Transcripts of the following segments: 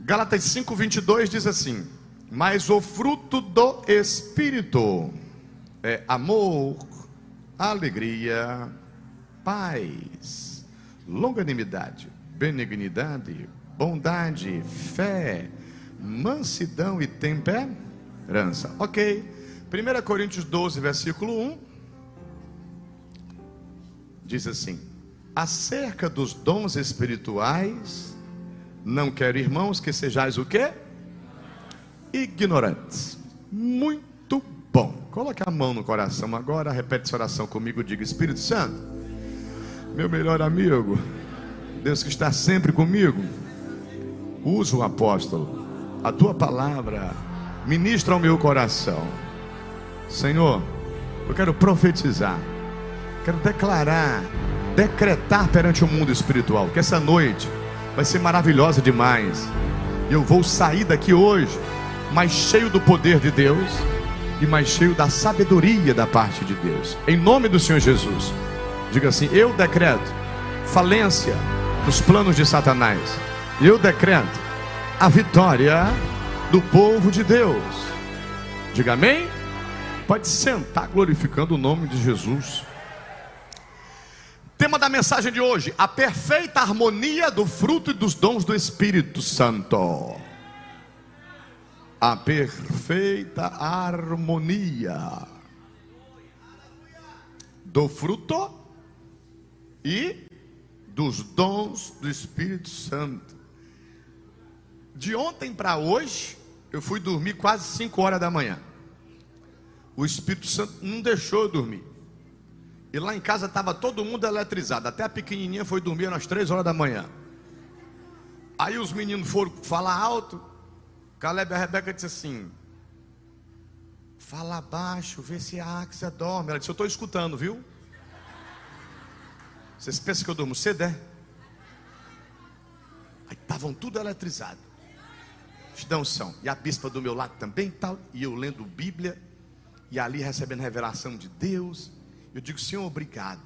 Gálatas 5:22 diz assim: "Mas o fruto do espírito é amor, alegria, paz, longanimidade, benignidade, bondade, fé, mansidão e temperança." OK? 1 Coríntios 12, versículo 1 diz assim: Acerca dos dons espirituais, não quero, irmãos, que sejais o quê? Ignorantes. Muito bom. Coloque a mão no coração agora, repete essa oração comigo, diga: Espírito Santo, meu melhor amigo, Deus que está sempre comigo, usa o apóstolo, a tua palavra, ministra ao meu coração. Senhor, eu quero profetizar, quero declarar, decretar perante o mundo espiritual que essa noite vai ser maravilhosa demais. Eu vou sair daqui hoje mais cheio do poder de Deus e mais cheio da sabedoria da parte de Deus. Em nome do Senhor Jesus, diga assim: Eu decreto falência dos planos de Satanás. Eu decreto a vitória do povo de Deus. Diga amém. Pode sentar glorificando o nome de Jesus. Tema da mensagem de hoje: a perfeita harmonia do fruto e dos dons do Espírito Santo. A perfeita harmonia do fruto e dos dons do Espírito Santo. De ontem para hoje, eu fui dormir quase 5 horas da manhã o Espírito Santo não deixou eu dormir. E lá em casa estava todo mundo eletrizado. Até a pequenininha foi dormir às três horas da manhã. Aí os meninos foram falar alto. Caleb e a Rebeca disse assim: Fala baixo, vê se a Axia dorme. Ela disse: Eu estou escutando, viu? Vocês pensam que eu durmo cedo, é? Aí estavam tudo eletrizados. Não são. E a bispa do meu lado também tal. E eu lendo Bíblia e ali recebendo revelação de Deus. Eu digo, Senhor, obrigado.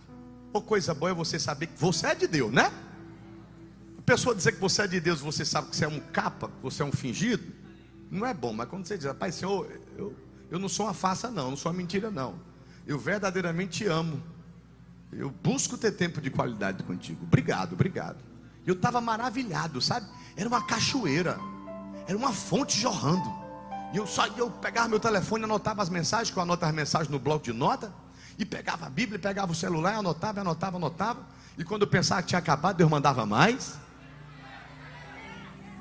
Ou coisa boa é você saber que você é de Deus, né? A pessoa dizer que você é de Deus, você sabe que você é um capa, que você é um fingido, não é bom. Mas quando você diz, Pai, Senhor, eu, eu não sou uma farsa, não, não sou uma mentira, não. Eu verdadeiramente te amo. Eu busco ter tempo de qualidade contigo. Obrigado, obrigado. Eu estava maravilhado, sabe? Era uma cachoeira, era uma fonte jorrando. E eu só eu pegava meu telefone, anotava as mensagens, que eu anoto as mensagens no bloco de nota, e pegava a Bíblia, pegava o celular, anotava, anotava, anotava. E quando eu pensava que tinha acabado, Deus mandava mais.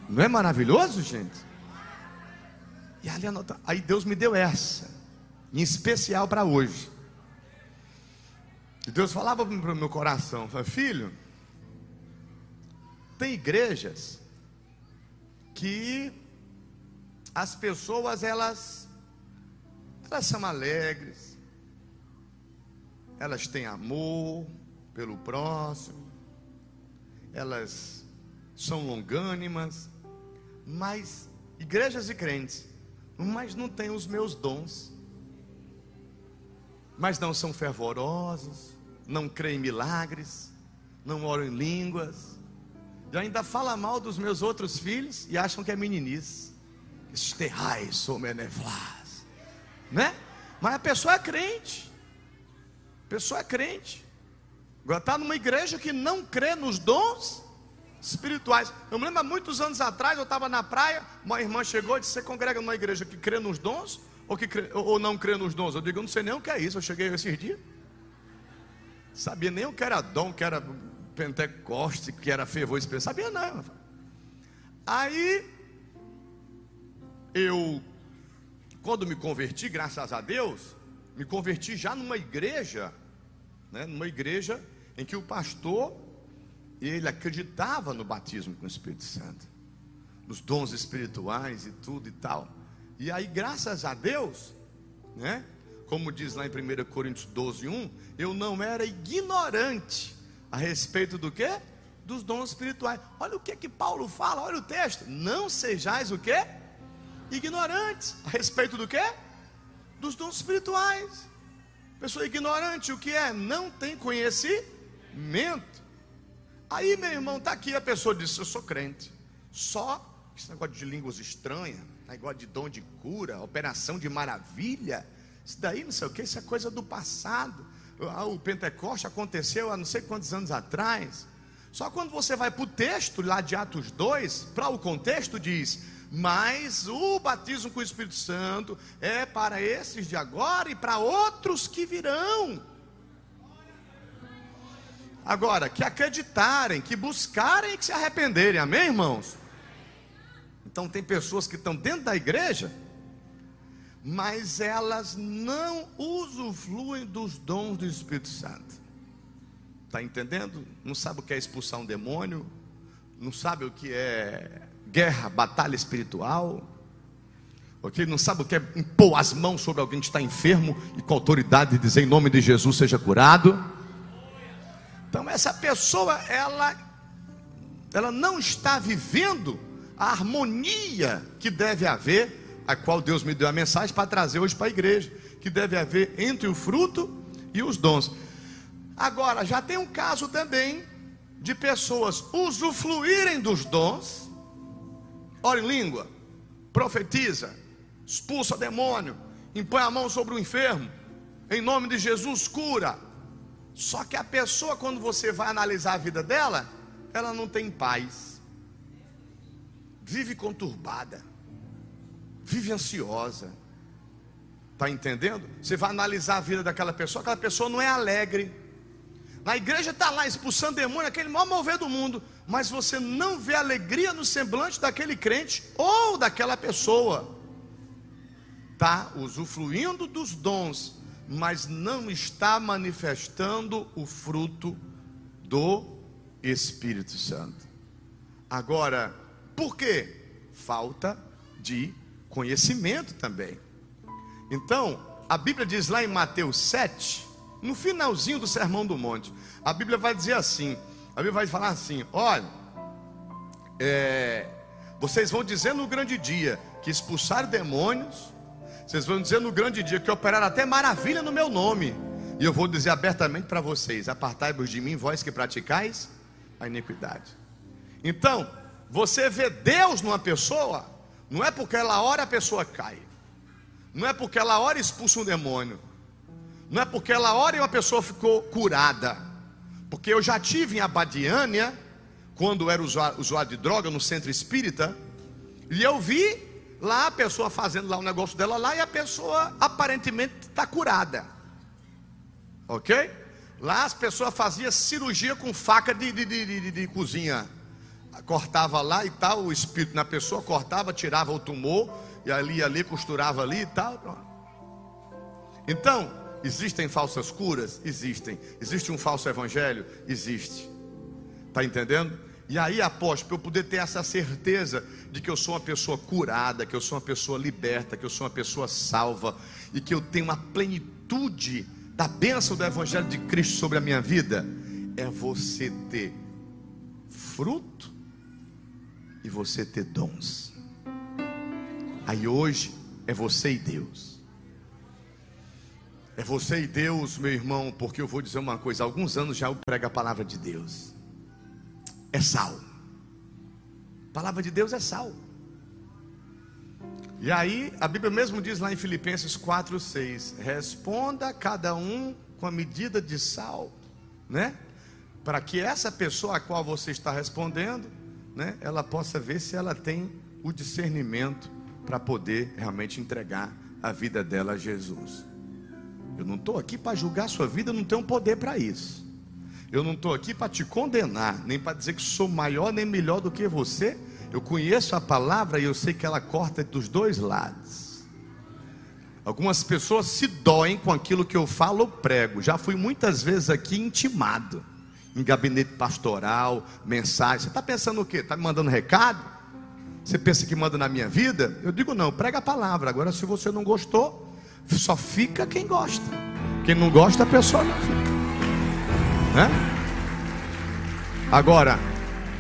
Não é maravilhoso, gente? E ali anota, aí Deus me deu essa, em especial para hoje. E Deus falava para o meu coração, filho, tem igrejas que as pessoas elas elas são alegres, elas têm amor pelo próximo, elas são longânimas, mas igrejas e crentes, mas não têm os meus dons, mas não são fervorosos, não creem em milagres, não oram em línguas, e ainda fala mal dos meus outros filhos e acham que é meninice. Esterrai someneflas, né? Mas a pessoa é crente, pessoa é crente, agora está numa igreja que não crê nos dons espirituais. Eu me lembro há muitos anos atrás, eu estava na praia, uma irmã chegou e disse: Você congrega numa igreja que crê nos dons ou, que crê, ou não crê nos dons? Eu digo: Eu não sei nem o que é isso. Eu cheguei esses dias, sabia nem o que era dom, que era Pentecoste, que era fervor espiritual, sabia não. Aí eu, quando me converti, graças a Deus, me converti já numa igreja, né, numa igreja em que o pastor ele acreditava no batismo com o Espírito Santo, nos dons espirituais e tudo e tal. E aí, graças a Deus, né? Como diz lá em 1 Coríntios 12, 1, eu não era ignorante a respeito do que? Dos dons espirituais. Olha o que que Paulo fala, olha o texto. Não sejais o que? ignorantes a respeito do que? Dos dons espirituais. Pessoa ignorante, o que é? Não tem conhecimento. Aí, meu irmão, está aqui a pessoa diz: Eu sou crente, só esse negócio de línguas estranhas, negócio de dom de cura, operação de maravilha, isso daí não sei o que, isso é coisa do passado. Ah, o Pentecoste aconteceu há não sei quantos anos atrás. Só quando você vai para o texto lá de Atos 2, para o contexto, diz: Mas o batismo com o Espírito Santo é para esses de agora e para outros que virão. Agora, que acreditarem, que buscarem e que se arrependerem, amém, irmãos? Então, tem pessoas que estão dentro da igreja, mas elas não usufruem dos dons do Espírito Santo. Está entendendo? Não sabe o que é expulsar um demônio, não sabe o que é guerra, batalha espiritual, ok? Não sabe o que é impor as mãos sobre alguém que está enfermo e com autoridade dizer em nome de Jesus seja curado. Então essa pessoa ela ela não está vivendo a harmonia que deve haver, a qual Deus me deu a mensagem para trazer hoje para a igreja, que deve haver entre o fruto e os dons. Agora, já tem um caso também de pessoas usufruírem dos dons, ora em língua, profetiza, expulsa demônio, impõe a mão sobre o enfermo, em nome de Jesus cura. Só que a pessoa, quando você vai analisar a vida dela, ela não tem paz, vive conturbada, vive ansiosa. Está entendendo? Você vai analisar a vida daquela pessoa, aquela pessoa não é alegre na igreja está lá expulsando demônio, aquele maior mover do mundo, mas você não vê alegria no semblante daquele crente ou daquela pessoa. Está usufruindo dos dons, mas não está manifestando o fruto do Espírito Santo. Agora, por quê? Falta de conhecimento também. Então, a Bíblia diz lá em Mateus 7, no finalzinho do Sermão do Monte, a Bíblia vai dizer assim: a Bíblia vai falar assim: olha, é, vocês vão dizer no grande dia que expulsar demônios, vocês vão dizer no grande dia que operaram até maravilha no meu nome, e eu vou dizer abertamente para vocês: apartai-vos de mim, vós que praticais a iniquidade. Então, você vê Deus numa pessoa, não é porque ela ora a pessoa cai, não é porque ela ora expulsa um demônio, não é porque ela ora e uma pessoa ficou curada. Porque eu já tive em Abadiânia, quando era usuário, de droga no centro espírita, e eu vi lá a pessoa fazendo lá o negócio dela lá e a pessoa aparentemente está curada. Ok? Lá as pessoas faziam cirurgia com faca de, de, de, de, de cozinha. Cortava lá e tal, o espírito na pessoa, cortava, tirava o tumor, e ali ali costurava ali e tal. Então, Existem falsas curas? Existem. Existe um falso evangelho? Existe. Está entendendo? E aí, apóstolo, para eu poder ter essa certeza de que eu sou uma pessoa curada, que eu sou uma pessoa liberta, que eu sou uma pessoa salva e que eu tenho uma plenitude da bênção do Evangelho de Cristo sobre a minha vida, é você ter fruto e você ter dons. Aí hoje é você e Deus. É você e Deus, meu irmão, porque eu vou dizer uma coisa: há alguns anos já eu prego a palavra de Deus. É sal. A palavra de Deus é sal. E aí, a Bíblia mesmo diz lá em Filipenses 4, 6: Responda cada um com a medida de sal, né? Para que essa pessoa a qual você está respondendo, né, ela possa ver se ela tem o discernimento para poder realmente entregar a vida dela a Jesus. Eu não estou aqui para julgar a sua vida, eu não tenho poder para isso. Eu não estou aqui para te condenar, nem para dizer que sou maior nem melhor do que você. Eu conheço a palavra e eu sei que ela corta dos dois lados. Algumas pessoas se doem com aquilo que eu falo ou prego. Já fui muitas vezes aqui intimado, em gabinete pastoral, mensagem. Você está pensando o quê? Está me mandando recado? Você pensa que manda na minha vida? Eu digo não, prega a palavra. Agora, se você não gostou, só fica quem gosta. Quem não gosta, a pessoa não fica. Né? Agora,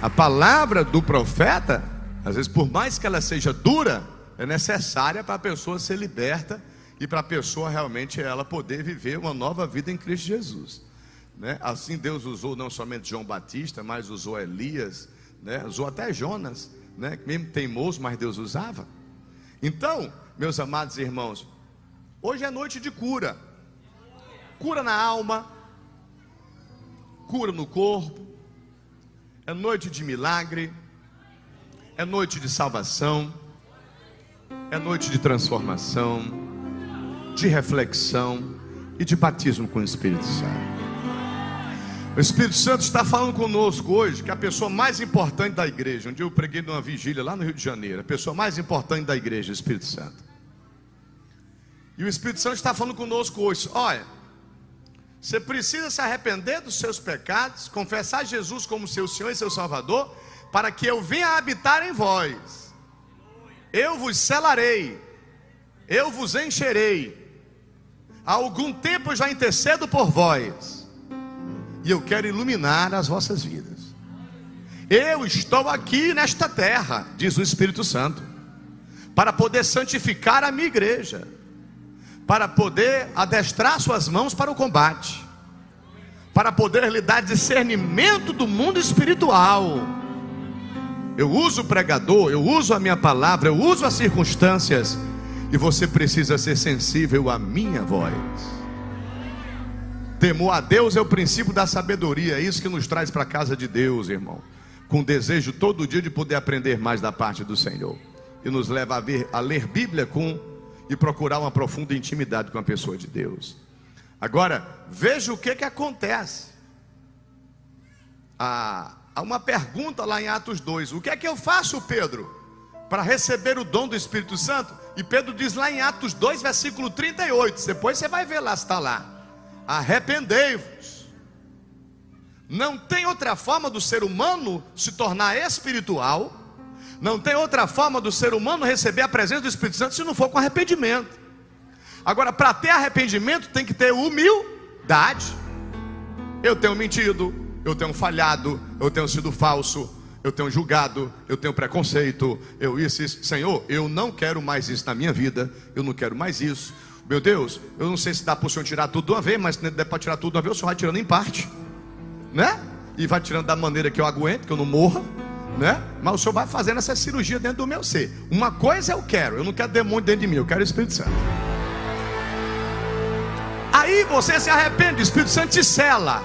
a palavra do profeta, às vezes, por mais que ela seja dura, é necessária para a pessoa ser liberta e para a pessoa realmente ela poder viver uma nova vida em Cristo Jesus. Né? Assim Deus usou não somente João Batista, mas usou Elias, né? usou até Jonas né? Mesmo teimoso, mas Deus usava. Então, meus amados irmãos, hoje é noite de cura. Cura na alma, cura no corpo. É noite de milagre. É noite de salvação. É noite de transformação, de reflexão e de batismo com o Espírito Santo. O Espírito Santo está falando conosco hoje que a pessoa mais importante da igreja, dia eu preguei numa vigília lá no Rio de Janeiro, a pessoa mais importante da igreja, o Espírito Santo. E o Espírito Santo está falando conosco hoje: olha, você precisa se arrepender dos seus pecados, confessar Jesus como seu Senhor e seu Salvador, para que eu venha habitar em vós. Eu vos selarei, eu vos encherei. Há algum tempo eu já intercedo por vós e eu quero iluminar as vossas vidas. Eu estou aqui nesta terra, diz o Espírito Santo, para poder santificar a minha igreja, para poder adestrar suas mãos para o combate, para poder lhe dar discernimento do mundo espiritual. Eu uso o pregador, eu uso a minha palavra, eu uso as circunstâncias, e você precisa ser sensível à minha voz. Temor a Deus é o princípio da sabedoria, é isso que nos traz para a casa de Deus, irmão. Com desejo todo dia de poder aprender mais da parte do Senhor. E nos leva a, ver, a ler Bíblia com e procurar uma profunda intimidade com a pessoa de Deus. Agora, veja o que, que acontece. Ah, há uma pergunta lá em Atos 2: O que é que eu faço, Pedro, para receber o dom do Espírito Santo? E Pedro diz lá em Atos 2, versículo 38. Depois você vai ver lá está lá arrependei-vos. Não tem outra forma do ser humano se tornar espiritual, não tem outra forma do ser humano receber a presença do Espírito Santo se não for com arrependimento. Agora, para ter arrependimento, tem que ter humildade. Eu tenho mentido, eu tenho falhado, eu tenho sido falso, eu tenho julgado, eu tenho preconceito, eu isso, isso. Senhor, eu não quero mais isso na minha vida, eu não quero mais isso. Meu Deus, eu não sei se dá para o senhor tirar tudo de uma vez, mas se der para tirar tudo de uma vez, o senhor vai tirando em parte, né? E vai tirando da maneira que eu aguento, que eu não morra, né? Mas o senhor vai fazendo essa cirurgia dentro do meu ser. Uma coisa eu quero, eu não quero demônio dentro de mim, eu quero o Espírito Santo. Aí você se arrepende, o Espírito Santo te cela.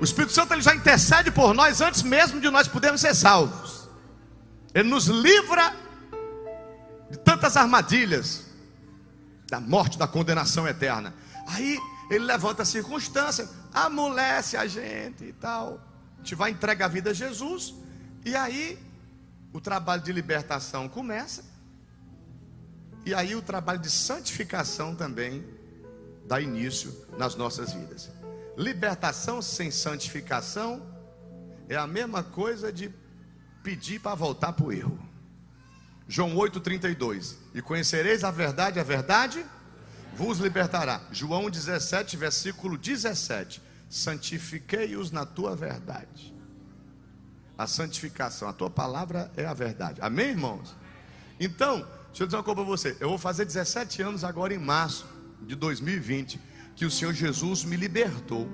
O Espírito Santo ele já intercede por nós antes mesmo de nós podermos ser salvos. Ele nos livra de tantas armadilhas, da morte, da condenação eterna. Aí ele levanta a circunstância, amolece a gente e tal. A gente vai entregar a vida a Jesus. E aí o trabalho de libertação começa. E aí o trabalho de santificação também dá início nas nossas vidas. Libertação sem santificação é a mesma coisa de pedir para voltar para o erro. João 8,32. E conhecereis a verdade, a verdade vos libertará. João 17, versículo 17. Santifiquei-os na tua verdade. A santificação, a tua palavra é a verdade. Amém, irmãos? Então, deixa eu dizer uma coisa para você. Eu vou fazer 17 anos agora em março de 2020 que o Senhor Jesus me libertou.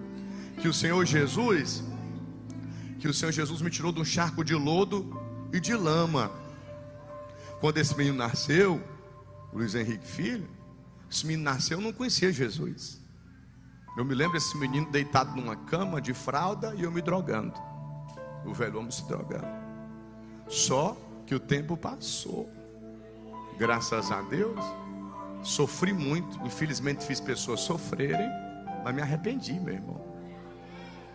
Que o Senhor Jesus que o Senhor Jesus me tirou de um charco de lodo e de lama quando esse menino nasceu, Luiz Henrique Filho, esse menino nasceu, eu não conhecia Jesus. Eu me lembro desse menino deitado numa cama de fralda e eu me drogando. O velho homem se drogando. Só que o tempo passou. Graças a Deus, sofri muito. Infelizmente fiz pessoas sofrerem, mas me arrependi, meu irmão.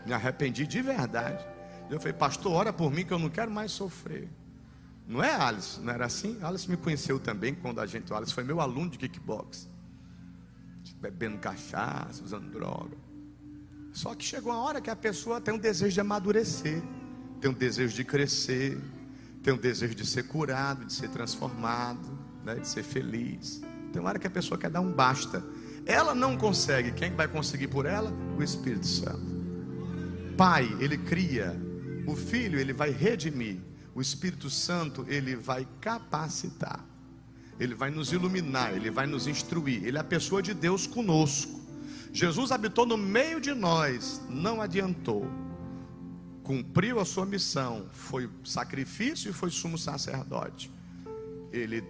Me arrependi de verdade. Eu falei, pastor, ora por mim que eu não quero mais sofrer. Não é Alice? Não era assim? Alice me conheceu também quando a gente. Alice foi meu aluno de kickbox. Bebendo cachaça, usando droga. Só que chegou uma hora que a pessoa tem um desejo de amadurecer, tem um desejo de crescer, tem um desejo de ser curado, de ser transformado, né, de ser feliz. Tem uma hora que a pessoa quer dar um basta. Ela não consegue. Quem vai conseguir por ela? O Espírito Santo. Pai, ele cria. O filho, ele vai redimir o Espírito Santo, ele vai capacitar, ele vai nos iluminar, ele vai nos instruir, ele é a pessoa de Deus conosco. Jesus habitou no meio de nós, não adiantou. Cumpriu a sua missão, foi sacrifício e foi sumo sacerdote. Ele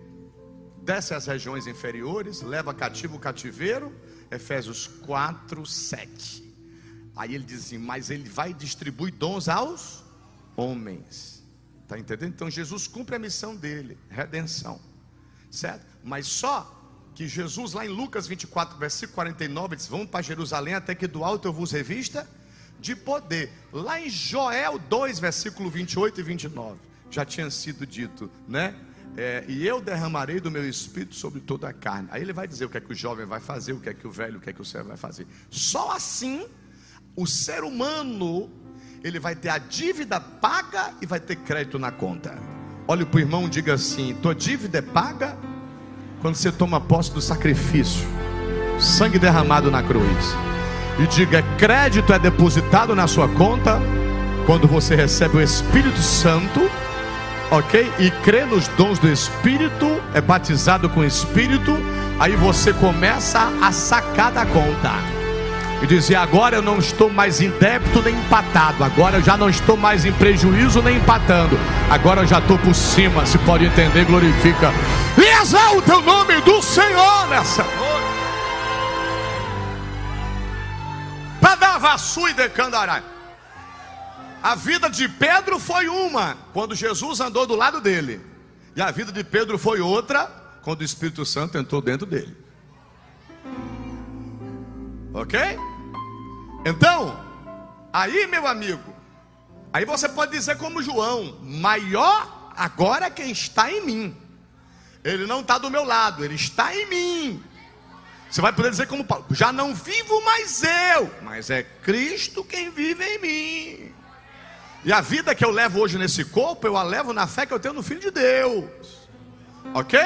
desce às regiões inferiores, leva cativo o cativeiro, Efésios 4, 7. Aí ele diz assim: Mas ele vai distribuir dons aos homens. Está entendendo? Então Jesus cumpre a missão dele, redenção. Certo? Mas só que Jesus, lá em Lucas 24, versículo 49, diz: Vamos para Jerusalém até que do alto eu vos revista de poder. Lá em Joel 2, versículo 28 e 29, já tinha sido dito, né? É, e eu derramarei do meu espírito sobre toda a carne. Aí ele vai dizer o que é que o jovem vai fazer, o que é que o velho, o que é que o servo vai fazer. Só assim o ser humano ele vai ter a dívida paga e vai ter crédito na conta. Olhe para o irmão e diga assim: tua dívida é paga quando você toma posse do sacrifício, sangue derramado na cruz. E diga: crédito é depositado na sua conta quando você recebe o Espírito Santo, ok? E crê nos dons do Espírito, é batizado com o Espírito, aí você começa a sacar da conta e dizia: Agora eu não estou mais em débito nem empatado, agora eu já não estou mais em prejuízo nem empatando, agora eu já estou por cima. Se pode entender, glorifica e exalta o nome do Senhor nessa noite. E decandarai. A vida de Pedro foi uma, quando Jesus andou do lado dele, e a vida de Pedro foi outra, quando o Espírito Santo entrou dentro dele. Ok? Então, aí, meu amigo, aí você pode dizer como João: maior agora é quem está em mim. Ele não está do meu lado, ele está em mim. Você vai poder dizer como Paulo: já não vivo mais eu, mas é Cristo quem vive em mim. E a vida que eu levo hoje nesse corpo, eu a levo na fé que eu tenho no Filho de Deus. Ok?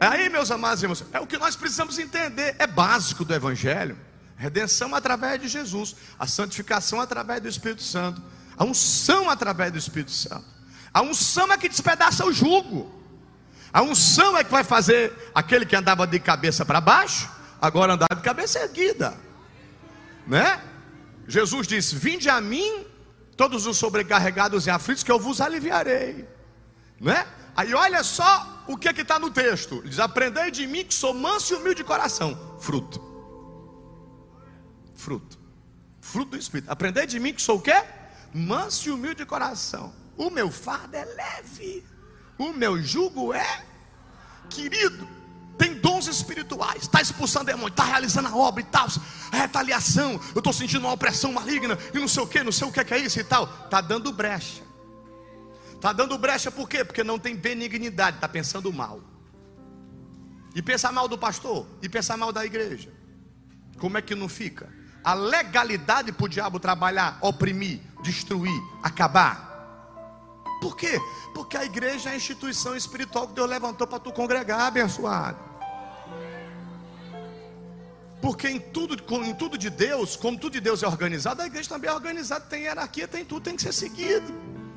Aí, meus amados irmãos, é o que nós precisamos entender, é básico do Evangelho. Redenção através de Jesus, a santificação através do Espírito Santo, a unção através do Espírito Santo. A unção é que despedaça o jugo. A unção é que vai fazer aquele que andava de cabeça para baixo, agora andar de cabeça erguida. Né? Jesus disse: Vinde a mim, todos os sobrecarregados e aflitos, que eu vos aliviarei. Né? Aí olha só o que é está no texto. Ele diz: Aprendei de mim que sou manso e humilde de coração. Fruto fruto. Fruto do Espírito. Aprendei de mim que sou o quê? Manso e humilde de coração. O meu fardo é leve. O meu jugo é querido. Tem dons espirituais. Está expulsando demônio. Está realizando a obra e tal. A retaliação. Eu estou sentindo uma opressão maligna. E não sei o que, não sei o que é isso e tal. Está dando brecha. Está dando brecha por quê? Porque não tem benignidade. Está pensando mal. E pensar mal do pastor. E pensar mal da igreja. Como é que não fica? a legalidade para o diabo trabalhar, oprimir, destruir, acabar. Por quê? Porque a igreja é a instituição espiritual que Deus levantou para tu congregar, abençoado. Porque em tudo, em tudo de Deus, como tudo de Deus é organizado, a igreja também é organizada, tem hierarquia, tem tudo, tem que ser seguido,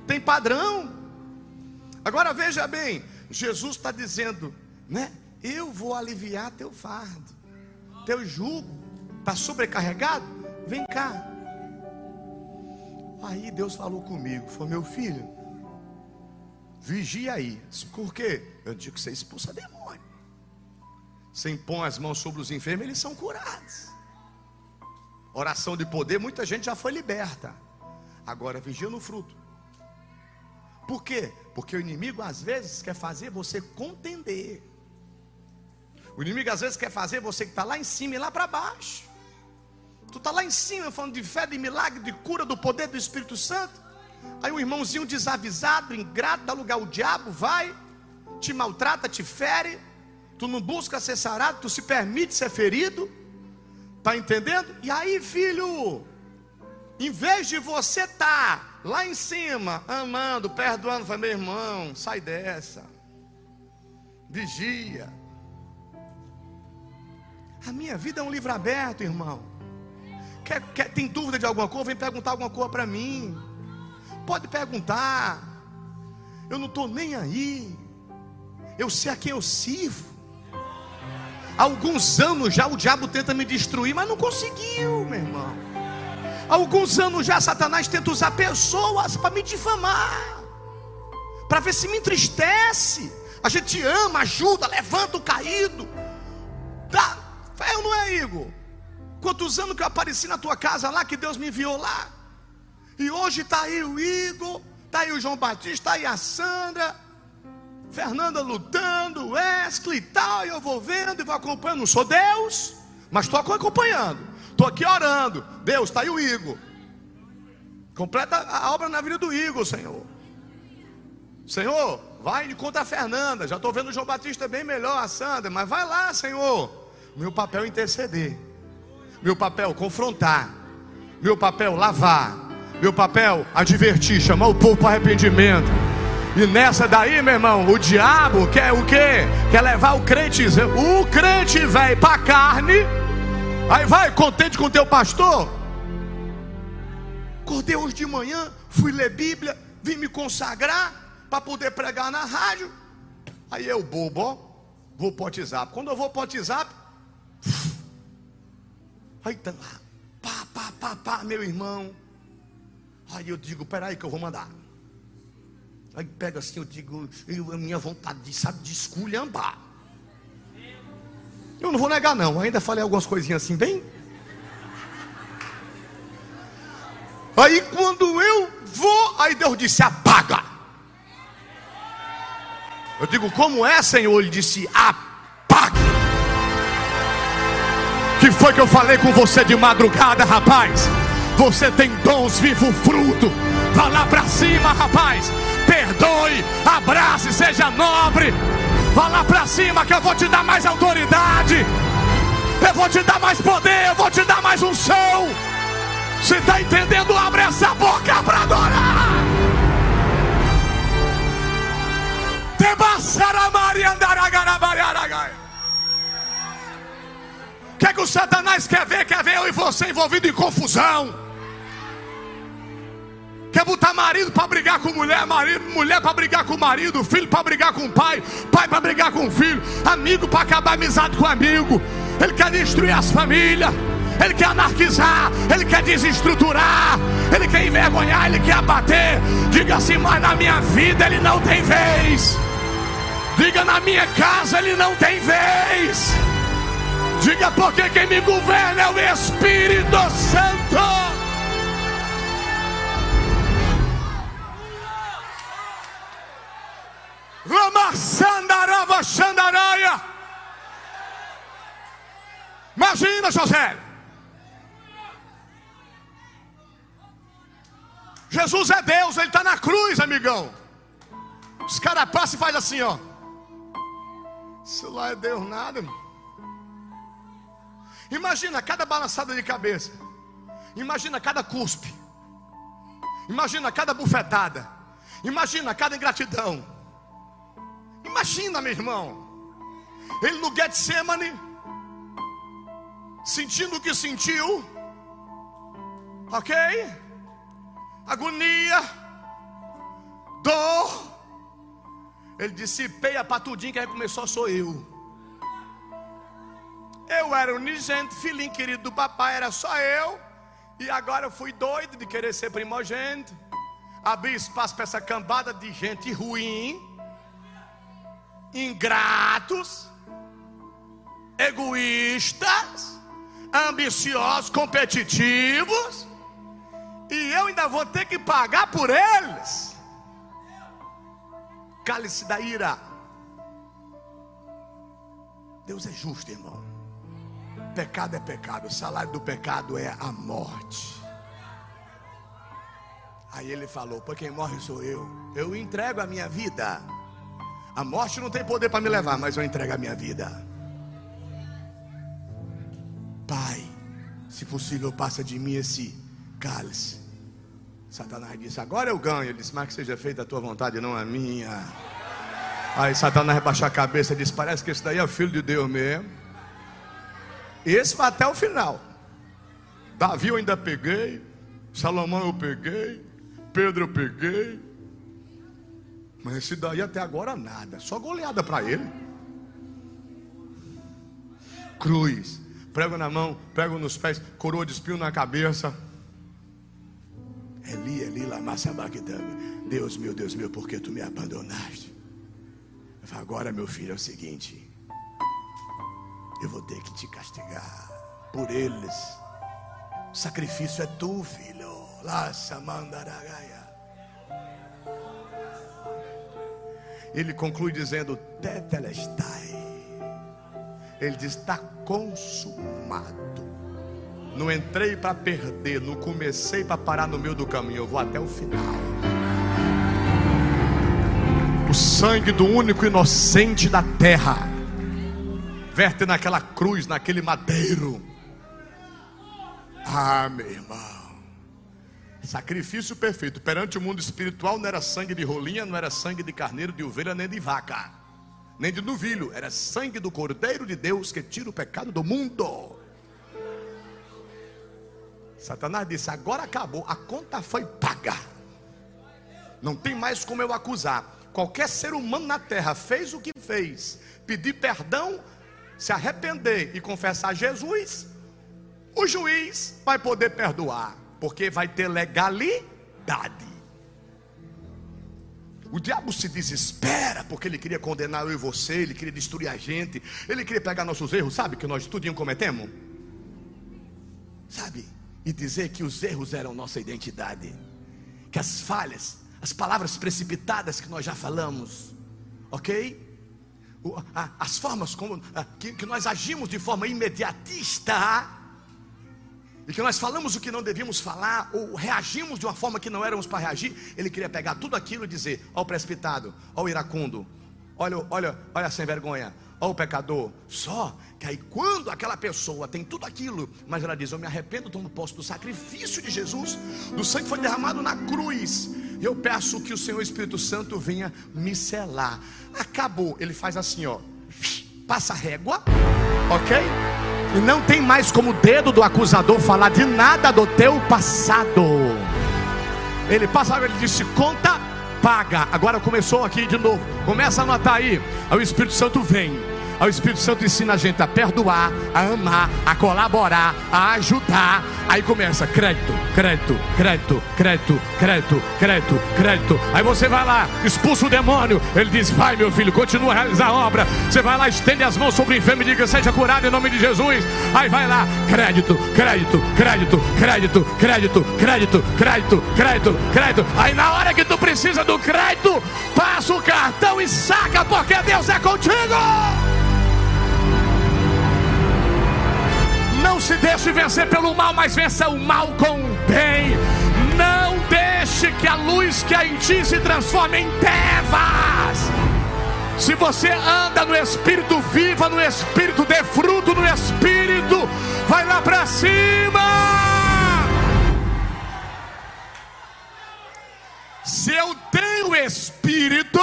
tem padrão. Agora veja bem, Jesus está dizendo, né? Eu vou aliviar teu fardo, teu jugo. Está sobrecarregado? Vem cá. Aí Deus falou comigo: Falou, meu filho, vigia aí. Por quê? Eu digo que você expulsa demônio. Você impõe as mãos sobre os enfermos, eles são curados. Oração de poder, muita gente já foi liberta. Agora vigia no fruto. Por quê? Porque o inimigo às vezes quer fazer você contender. O inimigo às vezes quer fazer você que está lá em cima e lá para baixo. Tu está lá em cima falando de fé, de milagre, de cura, do poder do Espírito Santo. Aí um irmãozinho desavisado, ingrato, dá lugar ao diabo, vai, te maltrata, te fere. Tu não busca ser sarado, tu se permite ser ferido. Está entendendo? E aí, filho, em vez de você estar tá lá em cima, amando, perdoando, vai, meu irmão, sai dessa. Vigia. A minha vida é um livro aberto, irmão. Quer, quer, tem dúvida de alguma coisa? Vem perguntar alguma coisa para mim. Pode perguntar. Eu não estou nem aí. Eu sei a quem eu sirvo. Alguns anos já o diabo tenta me destruir, mas não conseguiu, meu irmão. Alguns anos já Satanás tenta usar pessoas para me difamar, para ver se me entristece. A gente ama, ajuda, levanta o caído. Dá, é ou não é, Igor? Quantos anos que eu apareci na tua casa lá, que Deus me enviou lá? E hoje está aí o Igor, está aí o João Batista, está aí a Sandra, Fernanda lutando, Wesley e tal, e eu vou vendo e vou acompanhando. Não sou Deus, mas estou acompanhando. Estou aqui orando. Deus, está aí o Igor. Completa a obra na vida do Igor, Senhor. Senhor, vai contra a Fernanda. Já estou vendo o João Batista bem melhor, a Sandra, mas vai lá, Senhor. Meu papel é interceder. Meu papel confrontar. Meu papel lavar. Meu papel advertir, chamar o povo para arrependimento. E nessa daí, meu irmão, o diabo quer o quê? Quer levar o crente, o crente velho para carne. Aí vai contente com teu pastor. Acordei hoje de manhã, fui ler Bíblia, vim me consagrar para poder pregar na rádio. Aí eu bobo, ó, vou para o WhatsApp. Quando eu vou para o WhatsApp, aí tá lá, pá, pá, pá, pá, meu irmão. Aí eu digo, peraí que eu vou mandar. Aí pega assim, eu digo, eu, a minha vontade de, sabe, de esculhambar. Eu não vou negar, não. Ainda falei algumas coisinhas assim, bem. Aí quando eu vou, aí Deus disse: apaga. Eu digo, como é, Senhor? Ele disse: apaga. Que foi que eu falei com você de madrugada, rapaz? Você tem dons, vivo fruto. Vá lá para cima, rapaz perdoe, abrace, seja nobre. Vá lá para cima que eu vou te dar mais autoridade. Eu vou te dar mais poder, eu vou te dar mais unção. Você está entendendo? Abre essa boca para adorar. O que é que o Satanás quer ver? Quer ver eu e você envolvido em confusão Quer botar marido para brigar com mulher, marido, mulher para brigar com marido, filho para brigar com pai, pai para brigar com filho, amigo para acabar amizade com amigo. Ele quer destruir as famílias. Ele quer anarquizar, ele quer desestruturar, ele quer envergonhar, ele quer abater. Diga assim, mas na minha vida ele não tem vez. Diga na minha casa ele não tem vez. Diga porque quem me governa é o Espírito Santo. Lamassandarava Xandaraia. Imagina, José. Jesus é Deus, Ele está na cruz, amigão. Os caras passam e fazem assim, ó. Isso lá é Deus nada. Imagina cada balançada de cabeça. Imagina cada cuspe. Imagina cada bufetada. Imagina cada ingratidão. Imagina, meu irmão, ele no Getsemane, sentindo o que sentiu, ok? Agonia, dor. Ele disse: Peia para tudinho, quem começou sou eu. Eu era unigente, filhinho querido do papai, era só eu. E agora eu fui doido de querer ser primogênito. Abri espaço para essa cambada de gente ruim ingratos, egoístas, ambiciosos, competitivos, e eu ainda vou ter que pagar por eles. Cálice da ira. Deus é justo, irmão. Pecado é pecado, o salário do pecado é a morte. Aí ele falou: Por quem morre sou eu. Eu entrego a minha vida a morte não tem poder para me levar, mas eu entrego a minha vida. Pai, se possível, passa de mim esse cálice. Satanás disse: Agora eu ganho. Ele disse: Mas que seja feita a tua vontade, não a minha. Aí Satanás baixou a cabeça e disse: Parece que esse daí é o filho de Deus mesmo. Esse vai até o final. Davi eu ainda peguei. Salomão eu peguei. Pedro eu peguei. Mas esse daí até agora nada, só goleada para ele. Cruz, prego na mão, prego nos pés, coroa de espinho na cabeça. Eli, Eli, lama sabachthani. Deus meu, Deus meu, por que tu me abandonaste? Agora meu filho é o seguinte, eu vou ter que te castigar por eles. O sacrifício é tu, filho. Laça mandaragaia. Ele conclui dizendo: Tetelestai. Ele diz: está consumado. Não entrei para perder, não comecei para parar no meio do caminho, eu vou até o final. O sangue do único inocente da terra verte naquela cruz, naquele madeiro. Ah, meu irmão. Sacrifício perfeito. Perante o mundo espiritual não era sangue de rolinha, não era sangue de carneiro, de ovelha, nem de vaca, nem de novilho. Era sangue do Cordeiro de Deus que tira o pecado do mundo. Satanás disse: agora acabou, a conta foi paga. Não tem mais como eu acusar. Qualquer ser humano na terra fez o que fez, pedir perdão, se arrepender e confessar Jesus, o juiz vai poder perdoar porque vai ter legalidade. O diabo se desespera porque ele queria condenar eu e você, ele queria destruir a gente, ele queria pegar nossos erros, sabe que nós tudinho cometemos? Sabe? E dizer que os erros eram nossa identidade, que as falhas, as palavras precipitadas que nós já falamos, ok? As formas como que nós agimos de forma imediatista, e que nós falamos o que não devíamos falar, ou reagimos de uma forma que não éramos para reagir, ele queria pegar tudo aquilo e dizer: ó o precipitado, ó o iracundo, olha, olha, olha sem vergonha, ó o pecador. Só que aí quando aquela pessoa tem tudo aquilo, mas ela diz: Eu me arrependo, tomo posse do sacrifício de Jesus, do sangue que foi derramado na cruz. Eu peço que o Senhor Espírito Santo venha me selar. Acabou. Ele faz assim, ó. Passa a régua, ok? E não tem mais como o dedo do acusador falar de nada do teu passado. Ele passa, ele disse: conta, paga. Agora começou aqui de novo. Começa a anotar aí. Aí o Espírito Santo vem o Espírito Santo ensina a gente a perdoar, a amar, a colaborar, a ajudar. Aí começa crédito, crédito, crédito, crédito, crédito, crédito, crédito. Aí você vai lá, expulsa o demônio. Ele diz: Vai, meu filho, continua a realizar a obra. Você vai lá, estende as mãos sobre o enfermo e diga: Seja curado em nome de Jesus. Aí vai lá, crédito, crédito, crédito, crédito, crédito, crédito, crédito, crédito, crédito. Aí na hora que tu precisa do crédito, passa o cartão e saca, porque Deus é contigo. Não se deixe vencer pelo mal, mas vença o mal com o bem. Não deixe que a luz que há em ti se transforme em trevas. Se você anda no Espírito, viva no Espírito, dê fruto no Espírito, vai lá para cima. Se eu tenho Espírito,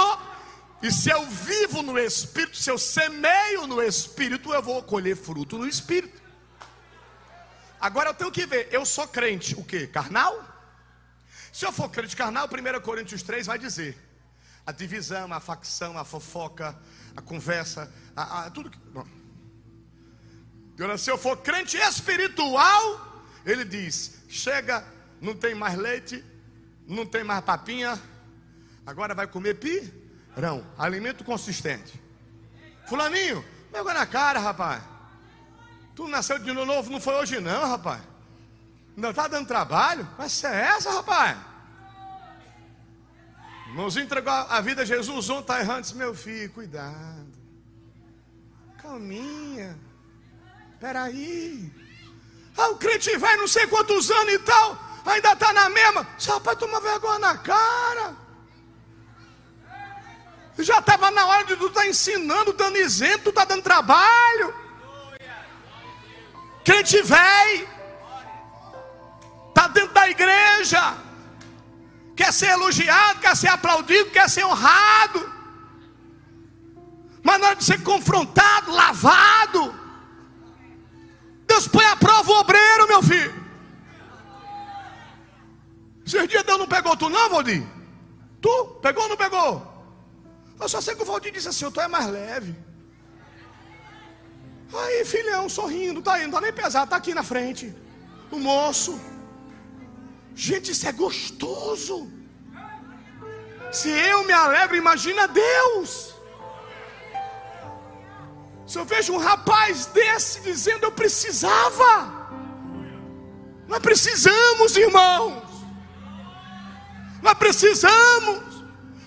e se eu vivo no Espírito, se eu semeio no Espírito, eu vou colher fruto no Espírito. Agora eu tenho que ver, eu sou crente, o que? Carnal? Se eu for crente carnal, 1 Coríntios 3 vai dizer: a divisão, a facção, a fofoca, a conversa, a, a tudo que. Bom. Se eu for crente espiritual, ele diz: chega, não tem mais leite, não tem mais papinha, agora vai comer pirão, alimento consistente. Fulaninho, pegou na cara, rapaz. Tu nasceu de novo, não foi hoje não, rapaz. Não está dando trabalho? Mas é essa, rapaz? Irmãozinho entregou a vida a Jesus, um está errando, disse, meu filho, cuidado. Calminha. Peraí. Ah, o crente vai não sei quantos anos e tal, ainda está na mesma. Seu rapaz toma vergonha na cara. Já estava na hora de tu estar tá ensinando, dando exemplo, tu está dando trabalho. Crente velho, está dentro da igreja, quer ser elogiado, quer ser aplaudido, quer ser honrado, mas na hora de ser confrontado, lavado, Deus põe a prova o obreiro, meu filho. Esses dias Deus não pegou tu, não, Valdir? Tu? Pegou ou não pegou? Eu só sei que o Valdir disse assim: Eu tô é mais leve. Aí, filhão, sorrindo, tá aí, não tá nem pesado, tá aqui na frente. O moço. Gente, isso é gostoso. Se eu me alegro, imagina Deus. Se eu vejo um rapaz desse dizendo eu precisava. Nós precisamos, irmãos. Nós precisamos.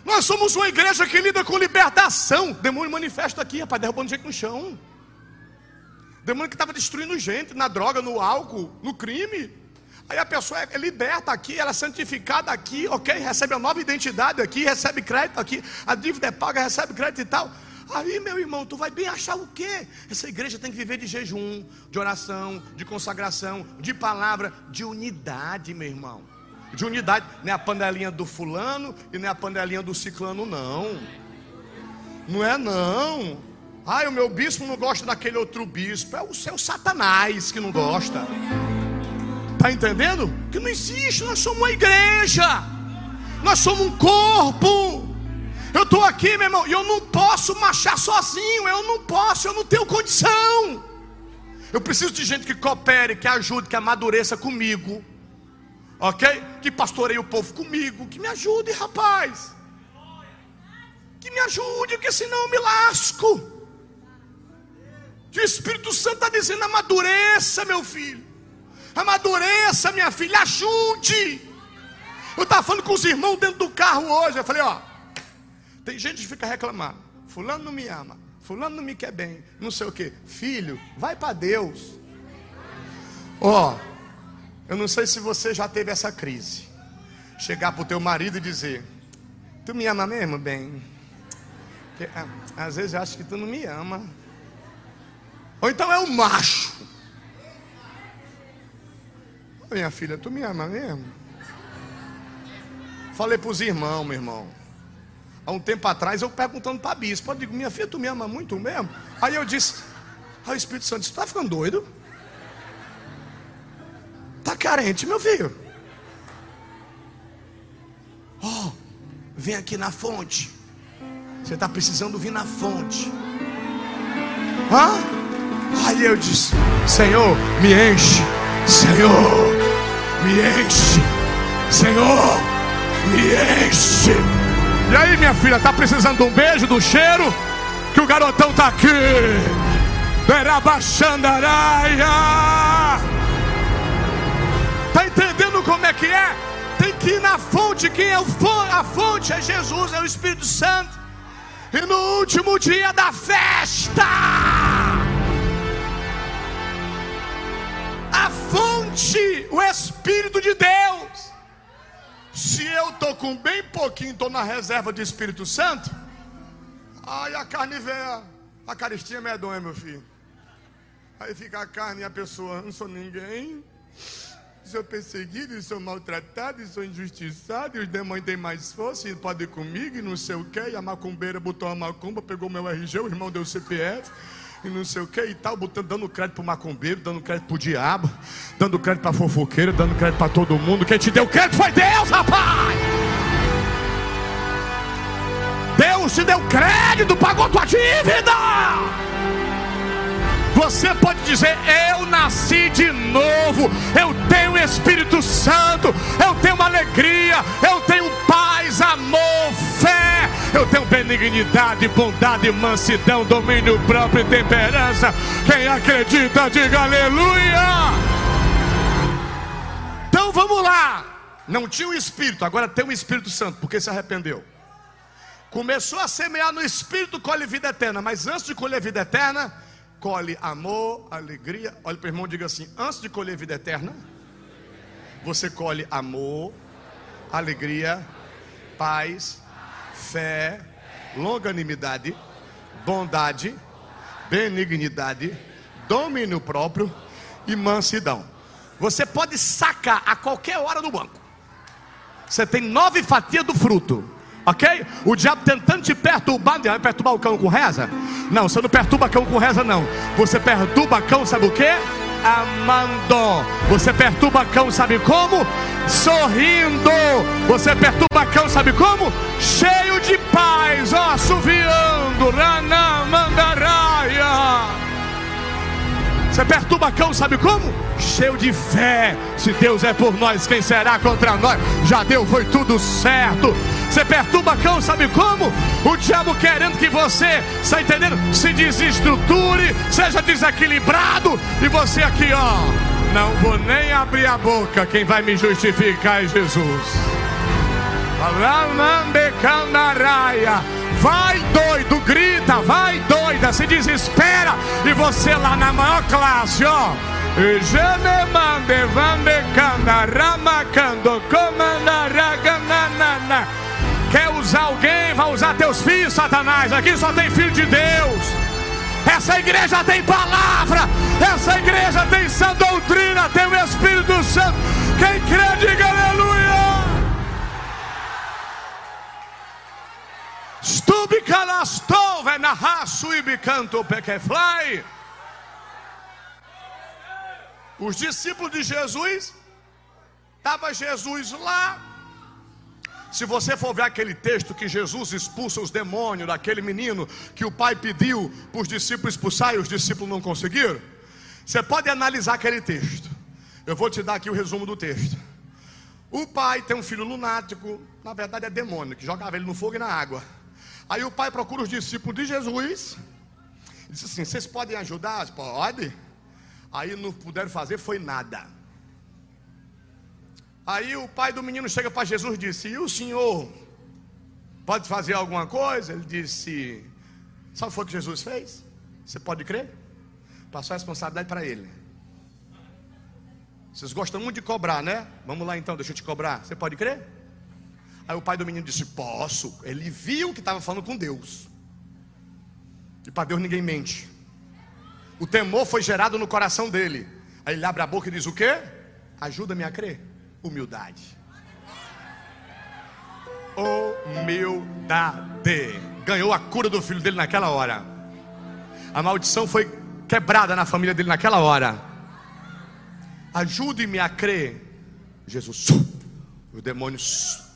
Nós somos uma igreja que lida com libertação. Demônio manifesta aqui, rapaz, derrubando gente no chão. Demônio que estava destruindo gente na droga, no álcool, no crime. Aí a pessoa é liberta aqui, ela é santificada aqui, ok? Recebe a nova identidade aqui, recebe crédito aqui, a dívida é paga, recebe crédito e tal. Aí, meu irmão, tu vai bem achar o quê? Essa igreja tem que viver de jejum, de oração, de consagração, de palavra, de unidade, meu irmão. De unidade, não é a panelinha do fulano e não é a panelinha do ciclano, não. Não é não. Ai, o meu bispo não gosta daquele outro bispo. É o seu satanás que não gosta. Está entendendo? Que não existe, nós somos uma igreja, nós somos um corpo. Eu estou aqui, meu irmão, e eu não posso marchar sozinho, eu não posso, eu não tenho condição. Eu preciso de gente que coopere, que ajude, que amadureça comigo, ok? Que pastoreie o povo comigo, que me ajude, rapaz. Que me ajude, porque senão eu me lasco. O Espírito Santo está dizendo: amadureça, meu filho. Amadureça, minha filha, ajude. Eu estava falando com os irmãos dentro do carro hoje. Eu falei: Ó, tem gente que fica reclamando. Fulano não me ama. Fulano não me quer bem. Não sei o que. Filho, vai para Deus. Ó, eu não sei se você já teve essa crise. Chegar para o teu marido e dizer: Tu me ama mesmo, bem? Porque, ah, às vezes eu acho que tu não me ama. Ou então é o macho. Minha filha, tu me ama mesmo? Falei para os irmãos, meu irmão. Há um tempo atrás eu perguntando para a bispa, eu digo, minha filha, tu me ama muito mesmo? Aí eu disse, aí o Espírito Santo disse, está ficando doido? Está carente, meu filho. Oh, vem aqui na fonte. Você está precisando vir na fonte. Hã? Aí eu disse, Senhor, me enche. Senhor, me enche. Senhor, me enche. E aí, minha filha, tá precisando de um beijo, do cheiro? Que o garotão tá aqui. Berabaxandaraia. Tá entendendo como é que é? Tem que ir na fonte. Quem é? A fonte é Jesus, é o Espírito Santo. E no último dia da festa. Fonte, o Espírito de Deus. Se eu estou com bem pouquinho, estou na reserva do Espírito Santo, aí a carne vem, a caristia medonha, meu filho. Aí fica a carne e a pessoa, não sou ninguém, sou perseguido, sou maltratado, sou injustiçado, e os demônios têm mais força, e podem comigo, e não sei o que, e a macumbeira botou a macumba, pegou meu RG, o irmão deu o CPF, e não sei o que e tal, botando, dando crédito para o macumbeiro, dando crédito para o diabo, dando crédito para fofoqueiro, dando crédito para todo mundo. Quem te deu crédito foi Deus, rapaz! Deus te deu crédito, pagou tua dívida. Você pode dizer: Eu nasci de novo, eu tenho Espírito Santo, eu tenho alegria, eu tenho paz, amor, fé, eu tenho benignidade, bondade, mansidão, domínio próprio e temperança. Quem acredita, diga aleluia. Então vamos lá. Não tinha o Espírito, agora tem o Espírito Santo, porque se arrependeu. Começou a semear no Espírito, colhe vida eterna, mas antes de colher vida eterna, colhe amor, alegria. Olha para o irmão e diga assim: antes de colher vida eterna, você colhe amor, alegria, paz, fé, longanimidade, bondade, benignidade, domínio próprio e mansidão. Você pode sacar a qualquer hora no banco. Você tem nove fatias do fruto ok? O diabo tentando te perturbar, vai perturbar o cão com reza? Não, você não perturba cão com reza, não. Você perturba cão, sabe o que? Amando. Você perturba cão, sabe como? Sorrindo. Você perturba cão, sabe como? Cheio de paz, ó, assoviando. Ranamandaraia. Você perturba cão, sabe como? Cheio de fé. Se Deus é por nós, quem será contra nós? Já deu, foi tudo certo. Você perturba cão, sabe como? O diabo querendo que você, está entendendo? Se desestruture, seja desequilibrado. E você aqui, ó. Não vou nem abrir a boca. Quem vai me justificar é Jesus. Vai doido, grita, vai doida, se desespera. E você lá na maior classe, ó. Quer usar alguém? Vai usar teus filhos, Satanás. Aqui só tem filho de Deus. Essa igreja tem palavra. Essa igreja tem sã doutrina. Tem o Espírito Santo. Quem crê, diga aleluia. Stubicalastou, vai narrar, suibicanto pequefly. Os discípulos de Jesus, estava Jesus lá. Se você for ver aquele texto que Jesus expulsa os demônios daquele menino que o pai pediu para os discípulos expulsar e os discípulos não conseguiram, você pode analisar aquele texto. Eu vou te dar aqui o resumo do texto. O pai tem um filho lunático, na verdade é demônio, que jogava ele no fogo e na água. Aí o pai procura os discípulos de Jesus. Disse assim: Vocês podem ajudar? Pode. Aí não puderam fazer, foi nada. Aí o pai do menino chega para Jesus e disse: E o senhor pode fazer alguma coisa? Ele disse: Sabe o que foi que Jesus fez? Você pode crer? Passou a responsabilidade para ele. Vocês gostam muito de cobrar, né? Vamos lá então, deixa eu te cobrar. Você pode crer? Aí o pai do menino disse: Posso. Ele viu que estava falando com Deus. E para Deus ninguém mente. O temor foi gerado no coração dele. Aí ele abre a boca e diz: O quê? Ajuda-me a crer. Humildade. Humildade. Ganhou a cura do filho dele naquela hora. A maldição foi quebrada na família dele naquela hora. Ajude-me a crer. Jesus, os demônios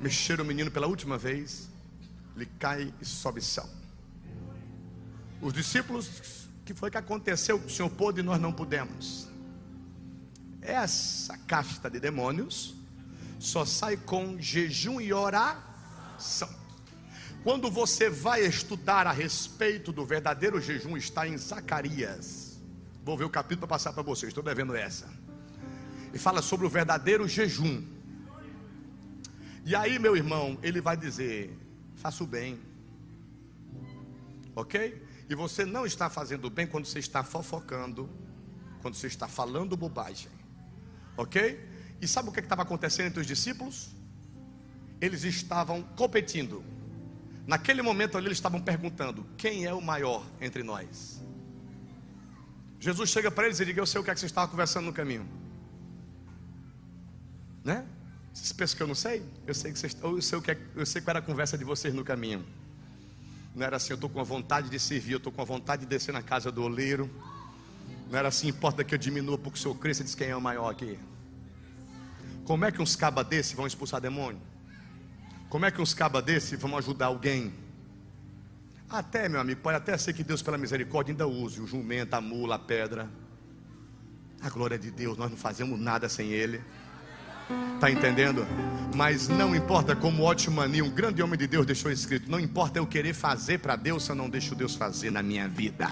mexer o menino pela última vez, ele cai e sobe são. Os discípulos, que foi que aconteceu? O Senhor pôde e nós não pudemos. Essa casta de demônios só sai com jejum e oração. Quando você vai estudar a respeito do verdadeiro jejum, está em Zacarias. Vou ver o capítulo para passar para vocês, estou devendo essa. E fala sobre o verdadeiro jejum. E aí, meu irmão, ele vai dizer: faça o bem. Ok? E você não está fazendo bem quando você está fofocando, quando você está falando bobagem. Ok? E sabe o que estava acontecendo entre os discípulos? Eles estavam competindo. Naquele momento ali, eles estavam perguntando: quem é o maior entre nós? Jesus chega para eles e diz: Eu sei o que, é que você estava conversando no caminho. Né? Vocês pensam que eu não sei? Eu sei que vocês, eu sei o que é, eu sei qual era a conversa de vocês no caminho. Não era assim, eu estou com a vontade de servir, eu estou com a vontade de descer na casa do oleiro. Não era assim, importa que eu diminua porque o senhor cresça, diz quem é o maior aqui. Como é que uns cabas desses vão expulsar demônio? Como é que uns cabas desses vão ajudar alguém? Até, meu amigo, pode até ser que Deus, pela misericórdia, ainda use o jumento, a mula, a pedra. A glória de Deus, nós não fazemos nada sem Ele. Está entendendo? Mas não importa como Otmani, um grande homem de Deus, deixou escrito: não importa eu querer fazer para Deus, se eu não deixo Deus fazer na minha vida.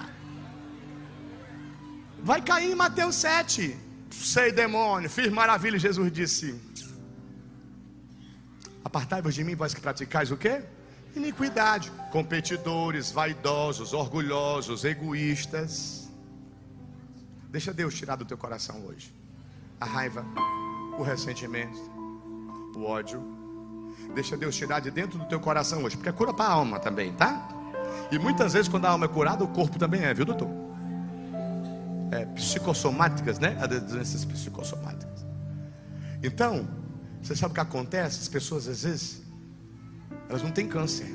Vai cair em Mateus 7. Sei demônio, fiz maravilha. Jesus disse: Apartai-vos de mim, vós que praticais o quê? Iniquidade. Competidores, vaidosos, orgulhosos, egoístas. Deixa Deus tirar do teu coração hoje a raiva o ressentimento, o ódio. Deixa Deus tirar de dentro do teu coração hoje, porque é cura para a alma também, tá? E muitas vezes, quando a alma é curada, o corpo também é, viu, doutor? É, psicossomáticas, né? As doenças psicossomáticas. Então, você sabe o que acontece? As pessoas, às vezes, elas não têm câncer,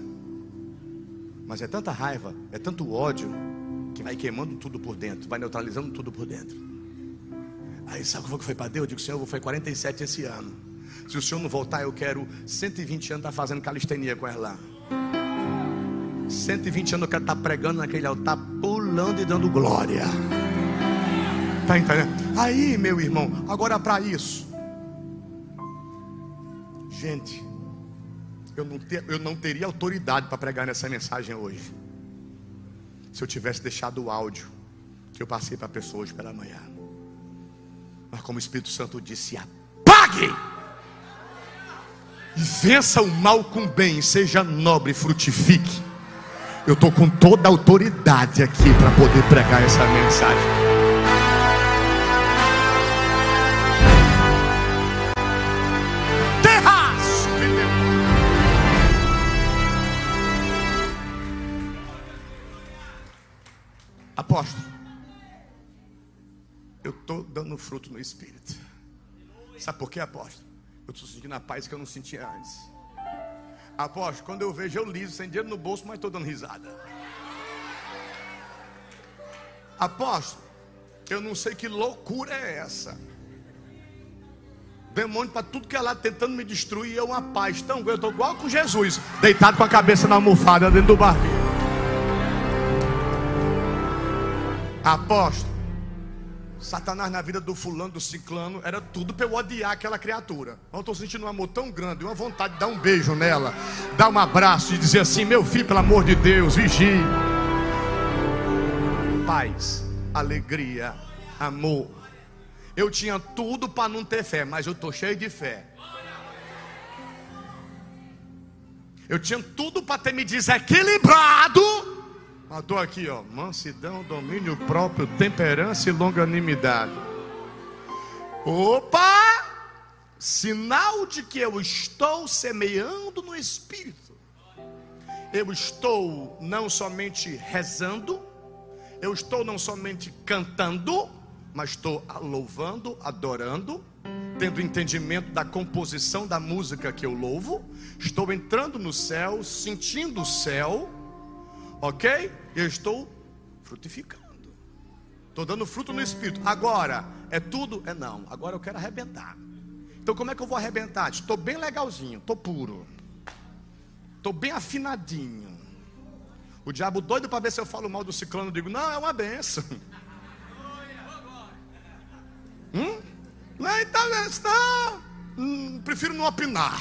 mas é tanta raiva, é tanto ódio, que vai queimando tudo por dentro, vai neutralizando tudo por dentro. Aí sabe o que foi para Deus? Eu digo, Senhor, foi 47 esse ano. Se o Senhor não voltar, eu quero 120 anos estar tá fazendo calistenia com ela. 120 anos eu quero estar tá pregando naquele altar, pulando e dando glória. Tá entendendo? Aí, meu irmão, agora para isso. Gente, eu não, ter, eu não teria autoridade para pregar nessa mensagem hoje. Se eu tivesse deixado o áudio que eu passei para a pessoa hoje pela manhã. Mas como o Espírito Santo disse, apague! E vença o mal com o bem, seja nobre frutifique. Eu estou com toda a autoridade aqui para poder pregar essa mensagem. Apóstolo, eu estou dando fruto no Espírito. Sabe por quê, apóstolo? Eu estou sentindo a paz que eu não sentia antes. Apóstolo, quando eu vejo eu liso, sem dinheiro no bolso, mas estou dando risada. Apóstolo, eu não sei que loucura é essa. Demônio para tudo que é lá tentando me destruir, eu uma paz. Então, eu estou igual com Jesus, deitado com a cabeça na almofada dentro do barril. Apóstolo, Satanás na vida do fulano, do ciclano, era tudo para eu odiar aquela criatura. Eu estou sentindo um amor tão grande, uma vontade de dar um beijo nela, dar um abraço e dizer assim: meu filho, pelo amor de Deus, vigie. Paz, alegria, amor. Eu tinha tudo para não ter fé, mas eu estou cheio de fé. Eu tinha tudo para ter me desequilibrado Estou aqui, ó. Mansidão, domínio próprio, temperança e longanimidade. Opa! Sinal de que eu estou semeando no Espírito. Eu estou não somente rezando, eu estou não somente cantando, mas estou louvando, adorando, tendo entendimento da composição da música que eu louvo. Estou entrando no céu, sentindo o céu, ok? eu estou frutificando. Estou dando fruto no Espírito. Agora, é tudo? É não. Agora eu quero arrebentar. Então, como é que eu vou arrebentar? Estou bem legalzinho, estou puro. Estou bem afinadinho. O diabo doido para ver se eu falo mal do ciclano, eu digo, não, é uma benção. Hum? Não, então, é, não. Hum, prefiro não opinar.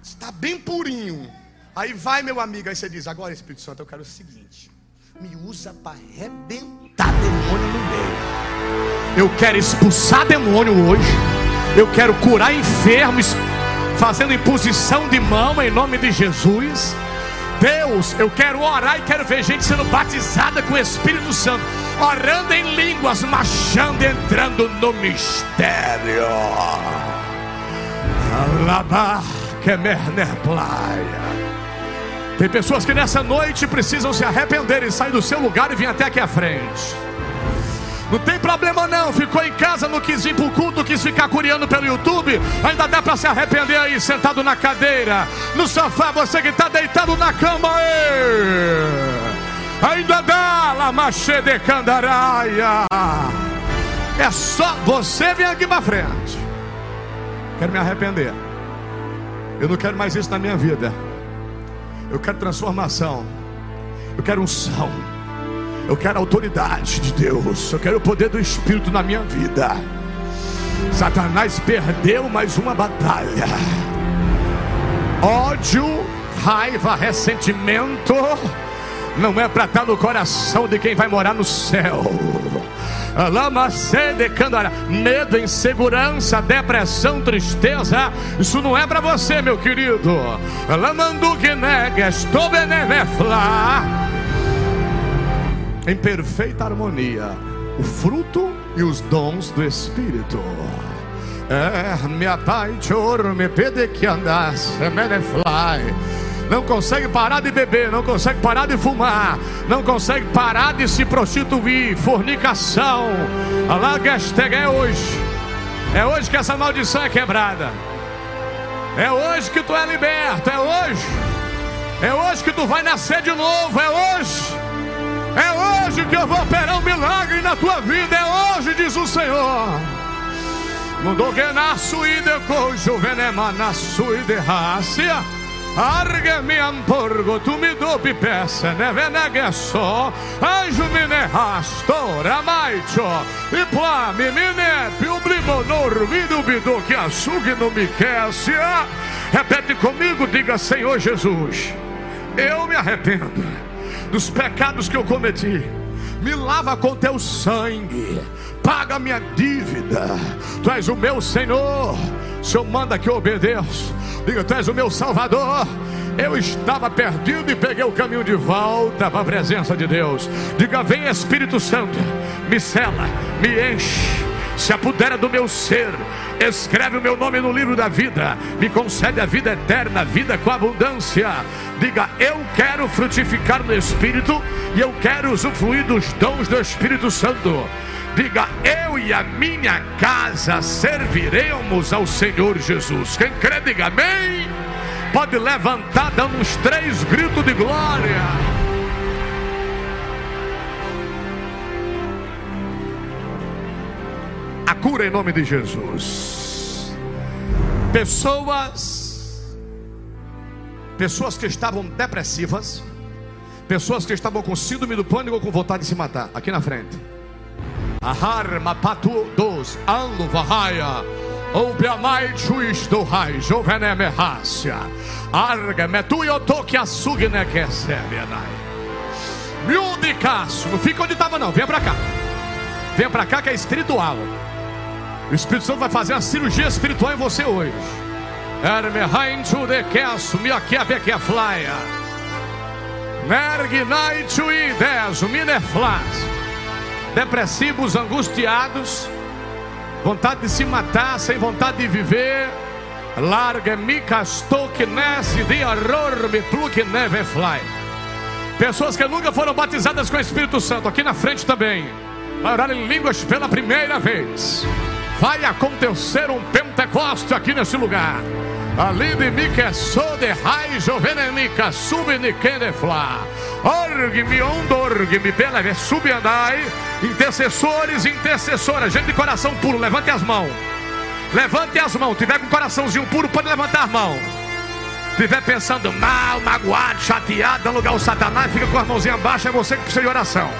Está bem purinho. Aí vai, meu amigo, aí você diz: Agora, Espírito Santo, eu quero o seguinte: me usa para arrebentar demônio no meio. Eu quero expulsar demônio hoje. Eu quero curar enfermos, fazendo imposição de mão em nome de Jesus. Deus, eu quero orar e quero ver gente sendo batizada com o Espírito Santo, orando em línguas, marchando, entrando no mistério. Alabar que merner playa. Tem pessoas que nessa noite precisam se arrepender e sair do seu lugar e vir até aqui à frente. Não tem problema não, ficou em casa, não quis vir para o culto, quis ficar curiando pelo YouTube. Ainda dá para se arrepender aí, sentado na cadeira, no sofá, você que está deitado na cama aí. Ainda dá, Lamache de Candaraia. É só você vir aqui para frente. Quero me arrepender. Eu não quero mais isso na minha vida. Eu quero transformação. Eu quero unção. Eu quero autoridade de Deus. Eu quero o poder do Espírito na minha vida. Satanás perdeu mais uma batalha. Ódio, raiva, ressentimento não é para estar no coração de quem vai morar no céu. Medo, insegurança, depressão, tristeza. Isso não é para você, meu querido. Em perfeita harmonia, o fruto e os dons do Espírito. É, me pai, choro, me pede que andas, me fly não consegue parar de beber, não consegue parar de fumar, não consegue parar de se prostituir, fornicação. Alagashteg é hoje, é hoje que essa maldição é quebrada, é hoje que tu é liberto, é hoje, é hoje que tu vai nascer de novo, é hoje, é hoje que eu vou operar um milagre na tua vida, é hoje, diz o Senhor. Mundo que nasce e depois juvenema nasce e derracia. Arge-me amporgo, tu me dopi peça, ne venege so, anjo me ne rastora, maicho, e plame, me ne, piublimo, norvido, bidu, que açugue no me quecia. Repete comigo, diga Senhor Jesus, eu me arrependo dos pecados que eu cometi, me lava com teu sangue, paga minha dívida, tu és o meu Senhor, Senhor manda que eu obedeça Diga, tu és o meu Salvador. Eu estava perdido e peguei o caminho de volta para a presença de Deus. Diga, vem Espírito Santo, me cela, me enche, se apodera do meu ser, escreve o meu nome no livro da vida, me concede a vida eterna, a vida com abundância. Diga, eu quero frutificar no Espírito e eu quero usufruir dos dons do Espírito Santo. Diga, eu e a minha casa serviremos ao Senhor Jesus. Quem crê, diga amém. Pode levantar, dando uns três gritos de glória. A cura em nome de Jesus. Pessoas, pessoas que estavam depressivas, pessoas que estavam com síndrome do pânico ou com vontade de se matar, aqui na frente. Aharma patu dos alo vahaya. Obiamai chuis do rai, joveneme rácia. Arga metu yotoki asugne que sebenai. Miudicaço, não fica onde estava não, venha para cá. Venha para cá que é espiritual. O Espírito Santo vai fazer a cirurgia espiritual em você hoje. Erme rain to the aqui a beque a flya. Merg night to o mineflas depressivos, angustiados, vontade de se matar, sem vontade de viver. Larga me castou que nesse de horror me pluque neve fly. Pessoas que nunca foram batizadas com o Espírito Santo, aqui na frente também. Vai orar em línguas pela primeira vez. Vai acontecer um Pentecoste aqui nesse lugar. Ali de mim que sou de raiz, jovenemica, sube ni fla. Orgue-me, ondorgue-me, pela vez, sube andai. Intercessores, intercessoras, gente de coração puro, levante as mãos. Levante as mãos. Tiver com coraçãozinho puro, pode levantar a mão. Tiver pensando mal, magoado, chateado, dando lugar ao Satanás, fica com as mãozinhas baixas, é você que precisa de oração.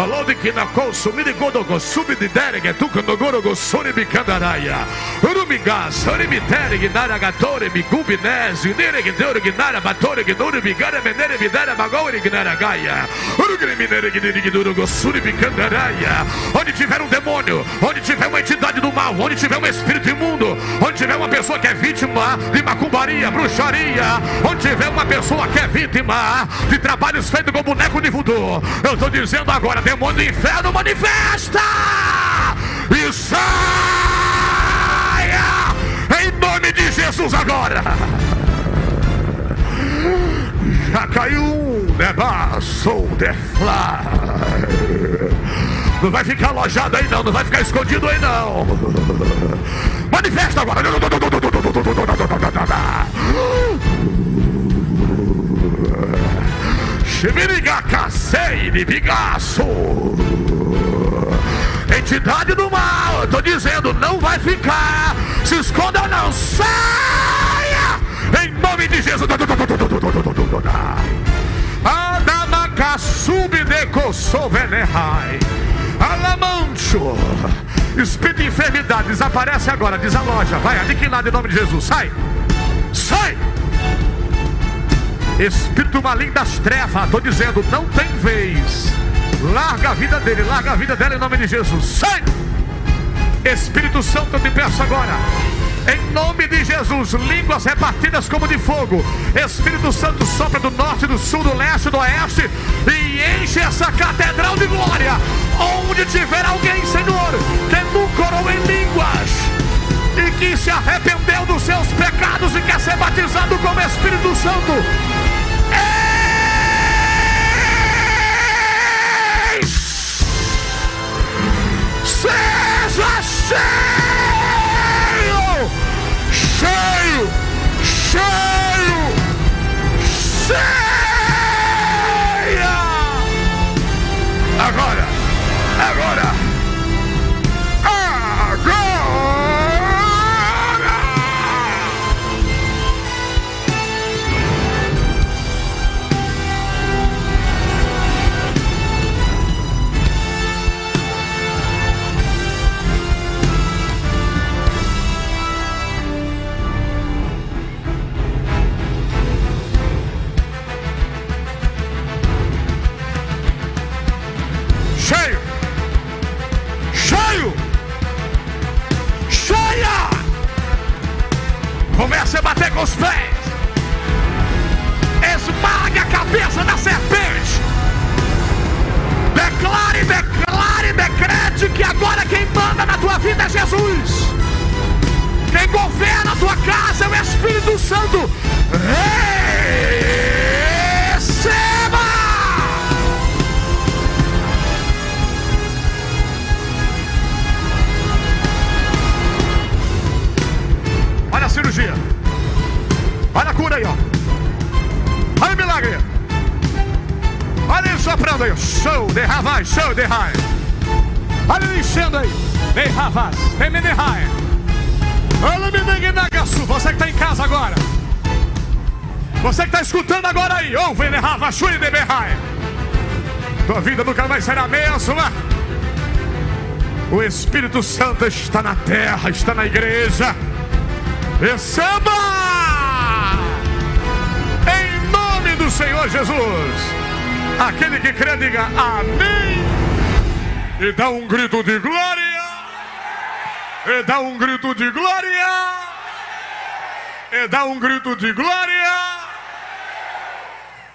Alode que na consumide godogo subide derege tu quando gorogo sori bicandaraia. Urumiga sori mitere ginara gatore mi gubinese nere gidore ginara batore gidore bigara menere bidara magore ginara gaia. Urugre minere gidiri gidoro suri bicandaraia. Onde tiver um demônio, onde tiver uma entidade do mal, onde tiver um espírito imundo, onde tiver uma pessoa que é vítima de macumbaria, bruxaria, onde tiver uma pessoa que é vítima de trabalhos feitos com boneco de voodoo. Eu estou dizendo agora demônio do inferno manifesta e saia em nome de Jesus agora. Já caiu um nebaço de fly. Não vai ficar alojado aí não, não vai ficar escondido aí não. Manifesta agora. Shimirigacassei de bigaço. Entidade do mal, eu tô dizendo, não vai ficar. Se esconda não, saia! Em nome de Jesus. Sovenerrai. Alamancho. Espírito de enfermidade, desaparece agora, desaloja. Vai, aniquilado em nome de Jesus. Sai! Sai! Espírito maligno das trevas, estou dizendo, não tem vez. Larga a vida dele, larga a vida dela em nome de Jesus. Sai! Espírito Santo, eu te peço agora. Em nome de Jesus, línguas repartidas como de fogo. Espírito Santo sopra do norte, do sul, do leste, do oeste e enche essa catedral de glória. Onde tiver alguém, Senhor, que nunca em línguas e que se arrependeu dos seus pecados e quer ser batizado como Espírito Santo, Seja cheio, cheio, cheio, cheia. Agora. Comece a bater com os pés. Esmague a cabeça da serpente. Declare, declare, decrete que agora quem manda na tua vida é Jesus. Quem governa a tua casa é o Espírito Santo. Rei! Show de Havai, show de Rai. Olha ele enchendo aí. Vem Havas, vem Menehai. Olha Menegnagassu. Você que está em casa agora. Você que está escutando agora aí. Ouve Menehava, Shui de Behai. Tua vida nunca mais será a mesma. O Espírito Santo está na terra, está na igreja. Receba! Em nome do Senhor Jesus. Aquele que crê, diga amém. E dá um grito de glória. E dá um grito de glória. E dá um grito de glória.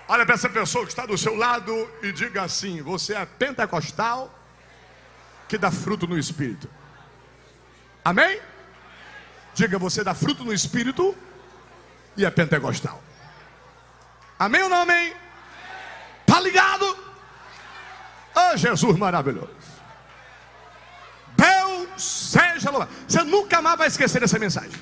Olha para essa pessoa que está do seu lado e diga assim: Você é pentecostal que dá fruto no espírito. Amém? Diga você dá fruto no espírito e é pentecostal. Amém ou não amém? Tá ligado? Oh, Jesus maravilhoso. Deus seja louvado. Você nunca mais vai esquecer essa mensagem.